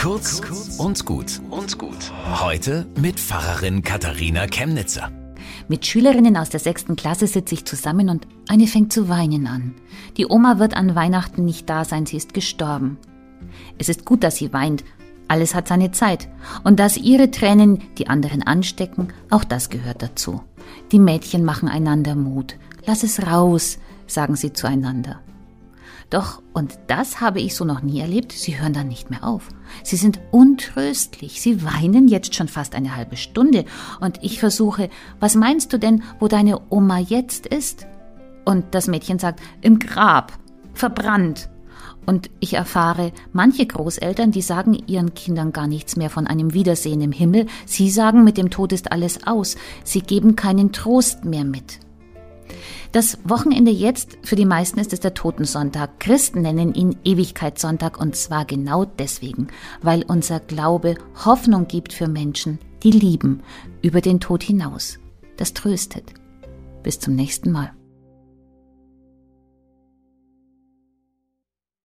Kurz und gut und gut. Heute mit Pfarrerin Katharina Chemnitzer. Mit Schülerinnen aus der sechsten Klasse sitze ich zusammen und eine fängt zu weinen an. Die Oma wird an Weihnachten nicht da sein, sie ist gestorben. Es ist gut, dass sie weint. Alles hat seine Zeit. Und dass ihre Tränen die anderen anstecken, auch das gehört dazu. Die Mädchen machen einander Mut. Lass es raus, sagen sie zueinander. Doch, und das habe ich so noch nie erlebt, sie hören dann nicht mehr auf. Sie sind untröstlich, sie weinen jetzt schon fast eine halbe Stunde, und ich versuche, was meinst du denn, wo deine Oma jetzt ist? Und das Mädchen sagt, im Grab, verbrannt. Und ich erfahre, manche Großeltern, die sagen ihren Kindern gar nichts mehr von einem Wiedersehen im Himmel, sie sagen, mit dem Tod ist alles aus, sie geben keinen Trost mehr mit. Das Wochenende jetzt, für die meisten ist es der Totensonntag. Christen nennen ihn Ewigkeitssonntag und zwar genau deswegen, weil unser Glaube Hoffnung gibt für Menschen, die lieben, über den Tod hinaus. Das tröstet. Bis zum nächsten Mal.